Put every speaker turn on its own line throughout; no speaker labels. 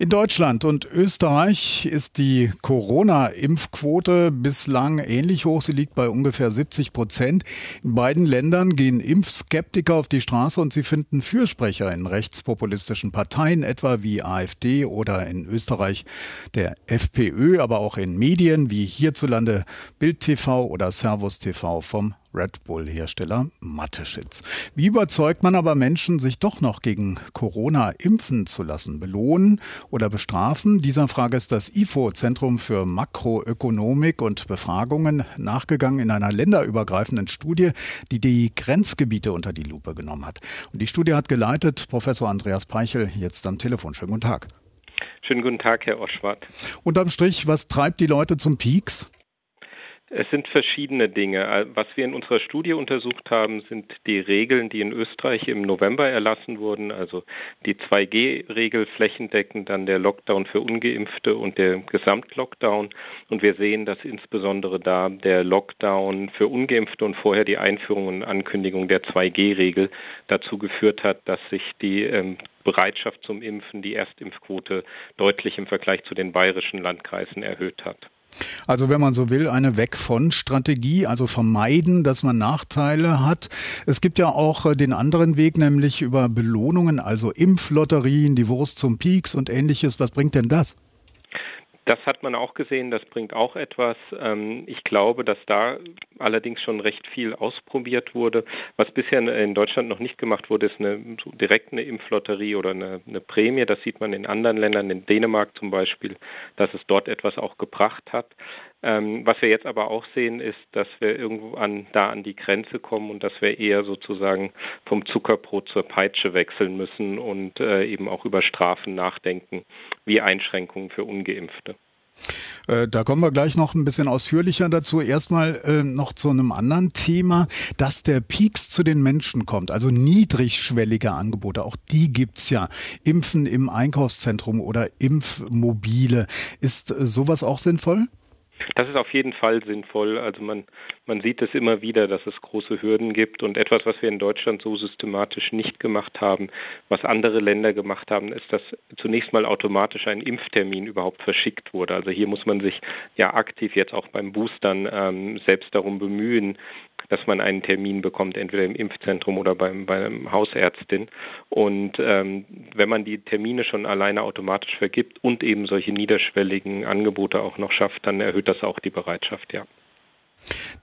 In Deutschland und Österreich ist die Corona-Impfquote bislang ähnlich hoch. Sie liegt bei ungefähr 70 Prozent. In beiden Ländern gehen Impfskeptiker auf die Straße und sie finden Fürsprecher in rechtspopulistischen Parteien, etwa wie AfD oder in Österreich der FPÖ, aber auch in Medien wie hierzulande Bild TV oder Servus TV vom Red Bull-Hersteller Mateschitz. Wie überzeugt man aber Menschen, sich doch noch gegen Corona impfen zu lassen? Belohnen oder bestrafen? Dieser Frage ist das IFO, Zentrum für Makroökonomik und Befragungen, nachgegangen in einer länderübergreifenden Studie, die die Grenzgebiete unter die Lupe genommen hat. Und die Studie hat geleitet Professor Andreas Peichel, jetzt am Telefon. Schönen guten Tag.
Schönen guten Tag, Herr Oschwart.
Unterm Strich, was treibt die Leute zum Peaks?
Es sind verschiedene Dinge. Äh, was wir in unserer Studie untersucht haben, sind die Regeln, die in Österreich im November erlassen wurden, also die 2G-Regel flächendeckend, dann der Lockdown für ungeimpfte und der Gesamtlockdown. Und wir sehen, dass insbesondere da der Lockdown für ungeimpfte und vorher die Einführung und Ankündigung der 2G-Regel dazu geführt hat, dass sich die ähm, Bereitschaft zum Impfen, die Erstimpfquote deutlich im Vergleich zu den bayerischen Landkreisen erhöht hat.
Also wenn man so will, eine Weg von Strategie, also vermeiden, dass man Nachteile hat. Es gibt ja auch äh, den anderen Weg, nämlich über Belohnungen, also Impflotterien, die Wurst zum Peaks und ähnliches. Was bringt denn das?
Das hat man auch gesehen, das bringt auch etwas. Ähm, ich glaube, dass da allerdings schon recht viel ausprobiert wurde. Was bisher in Deutschland noch nicht gemacht wurde, ist eine direkt eine Impflotterie oder eine, eine Prämie. Das sieht man in anderen Ländern, in Dänemark zum Beispiel, dass es dort etwas auch gebracht hat. Ähm, was wir jetzt aber auch sehen, ist, dass wir irgendwo an, da an die Grenze kommen und dass wir eher sozusagen vom Zuckerbrot zur Peitsche wechseln müssen und äh, eben auch über Strafen nachdenken, wie Einschränkungen für Ungeimpfte.
Äh, da kommen wir gleich noch ein bisschen ausführlicher dazu. Erstmal äh, noch zu einem anderen Thema, dass der Peaks zu den Menschen kommt, also niedrigschwellige Angebote, auch die gibt's ja. Impfen im Einkaufszentrum oder Impfmobile. Ist äh, sowas auch sinnvoll?
Das ist auf jeden Fall sinnvoll. Also man, man sieht es immer wieder, dass es große Hürden gibt. Und etwas, was wir in Deutschland so systematisch nicht gemacht haben, was andere Länder gemacht haben, ist, dass zunächst mal automatisch ein Impftermin überhaupt verschickt wurde. Also hier muss man sich ja aktiv jetzt auch beim Boostern ähm, selbst darum bemühen, dass man einen Termin bekommt, entweder im Impfzentrum oder beim, beim Hausärztin. Und ähm, wenn man die Termine schon alleine automatisch vergibt und eben solche niederschwelligen Angebote auch noch schafft, dann erhöht das auch die Bereitschaft, ja.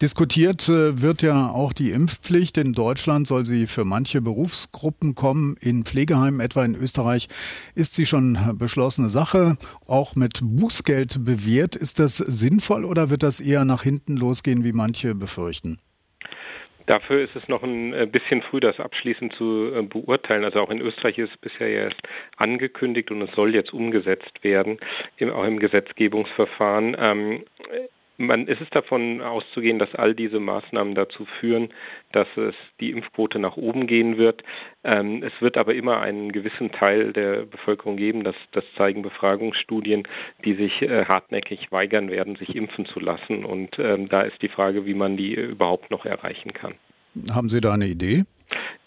Diskutiert äh, wird ja auch die Impfpflicht. In Deutschland soll sie für manche Berufsgruppen kommen. In Pflegeheimen, etwa in Österreich, ist sie schon beschlossene Sache, auch mit Bußgeld bewährt. Ist das sinnvoll oder wird das eher nach hinten losgehen, wie manche befürchten?
Dafür ist es noch ein äh, bisschen früh, das abschließend zu äh, beurteilen. Also auch in Österreich ist es bisher erst angekündigt und es soll jetzt umgesetzt werden, auch im Gesetzgebungsverfahren. Man, es ist davon auszugehen, dass all diese Maßnahmen dazu führen, dass es die Impfquote nach oben gehen wird. Ähm, es wird aber immer einen gewissen Teil der Bevölkerung geben, das, das zeigen Befragungsstudien, die sich äh, hartnäckig weigern werden, sich impfen zu lassen. Und ähm, da ist die Frage, wie man die überhaupt noch erreichen kann.
Haben Sie da eine Idee?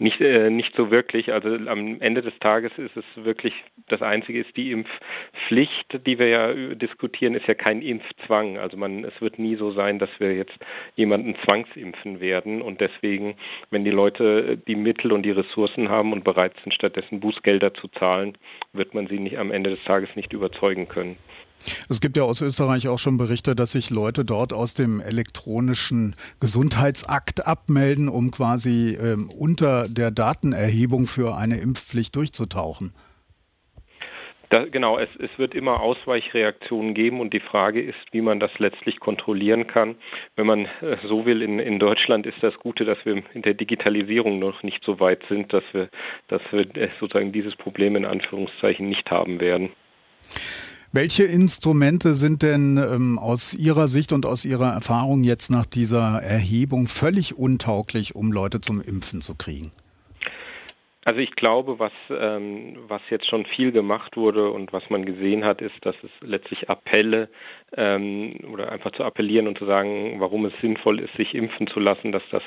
Nicht, äh, nicht so wirklich. Also am Ende des Tages ist es wirklich, das Einzige ist die Impfpflicht, die wir ja diskutieren, ist ja kein Impfzwang. Also man, es wird nie so sein, dass wir jetzt jemanden zwangsimpfen werden und deswegen, wenn die Leute die Mittel und die Ressourcen haben und bereit sind, stattdessen Bußgelder zu zahlen, wird man sie nicht am Ende des Tages nicht überzeugen können.
Es gibt ja aus Österreich auch schon Berichte, dass sich Leute dort aus dem elektronischen Gesundheitsakt abmelden, um quasi ähm, unter der Datenerhebung für eine Impfpflicht durchzutauchen.
Da, genau, es, es wird immer Ausweichreaktionen geben und die Frage ist, wie man das letztlich kontrollieren kann. Wenn man äh, so will, in, in Deutschland ist das Gute, dass wir in der Digitalisierung noch nicht so weit sind, dass wir, dass wir äh, sozusagen dieses Problem in Anführungszeichen nicht haben werden.
Welche Instrumente sind denn ähm, aus Ihrer Sicht und aus Ihrer Erfahrung jetzt nach dieser Erhebung völlig untauglich, um Leute zum Impfen zu kriegen?
Also ich glaube, was, ähm, was jetzt schon viel gemacht wurde und was man gesehen hat, ist, dass es letztlich Appelle ähm, oder einfach zu appellieren und zu sagen, warum es sinnvoll ist, sich impfen zu lassen, dass das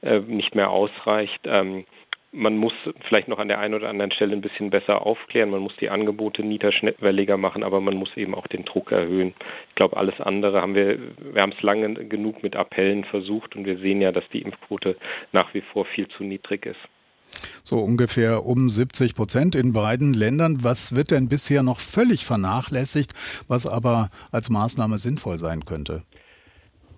äh, nicht mehr ausreicht. Ähm, man muss vielleicht noch an der einen oder anderen Stelle ein bisschen besser aufklären, man muss die Angebote niederschwelliger machen, aber man muss eben auch den Druck erhöhen. Ich glaube, alles andere haben wir, wir haben es lange genug mit Appellen versucht und wir sehen ja, dass die Impfquote nach wie vor viel zu niedrig ist.
So ungefähr um 70 Prozent in beiden Ländern. Was wird denn bisher noch völlig vernachlässigt, was aber als Maßnahme sinnvoll sein könnte?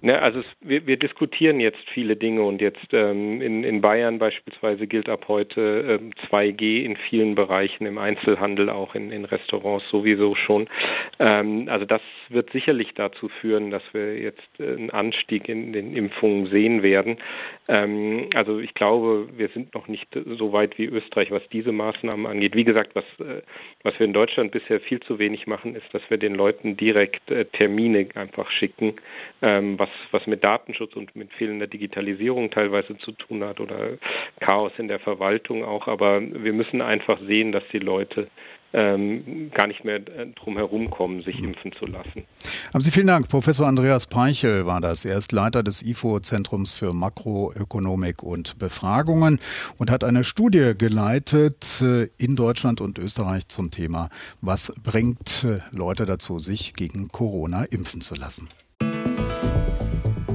Ne, also es, wir, wir, diskutieren jetzt viele Dinge und jetzt ähm, in, in, Bayern beispielsweise gilt ab heute ähm, 2G in vielen Bereichen, im Einzelhandel, auch in, in Restaurants sowieso schon. Ähm, also das wird sicherlich dazu führen, dass wir jetzt äh, einen Anstieg in den Impfungen sehen werden. Ähm, also ich glaube, wir sind noch nicht so weit wie Österreich, was diese Maßnahmen angeht. Wie gesagt, was, äh, was wir in Deutschland bisher viel zu wenig machen, ist, dass wir den Leuten direkt äh, Termine einfach schicken, ähm, was was mit Datenschutz und mit fehlender Digitalisierung teilweise zu tun hat oder Chaos in der Verwaltung auch. Aber wir müssen einfach sehen, dass die Leute ähm, gar nicht mehr äh, drum herum kommen, sich mhm. impfen zu lassen.
Haben Sie vielen Dank. Professor Andreas Peichel war das. Er ist Leiter des IFO-Zentrums für Makroökonomik und Befragungen und hat eine Studie geleitet äh, in Deutschland und Österreich zum Thema, was bringt äh, Leute dazu, sich gegen Corona impfen zu lassen.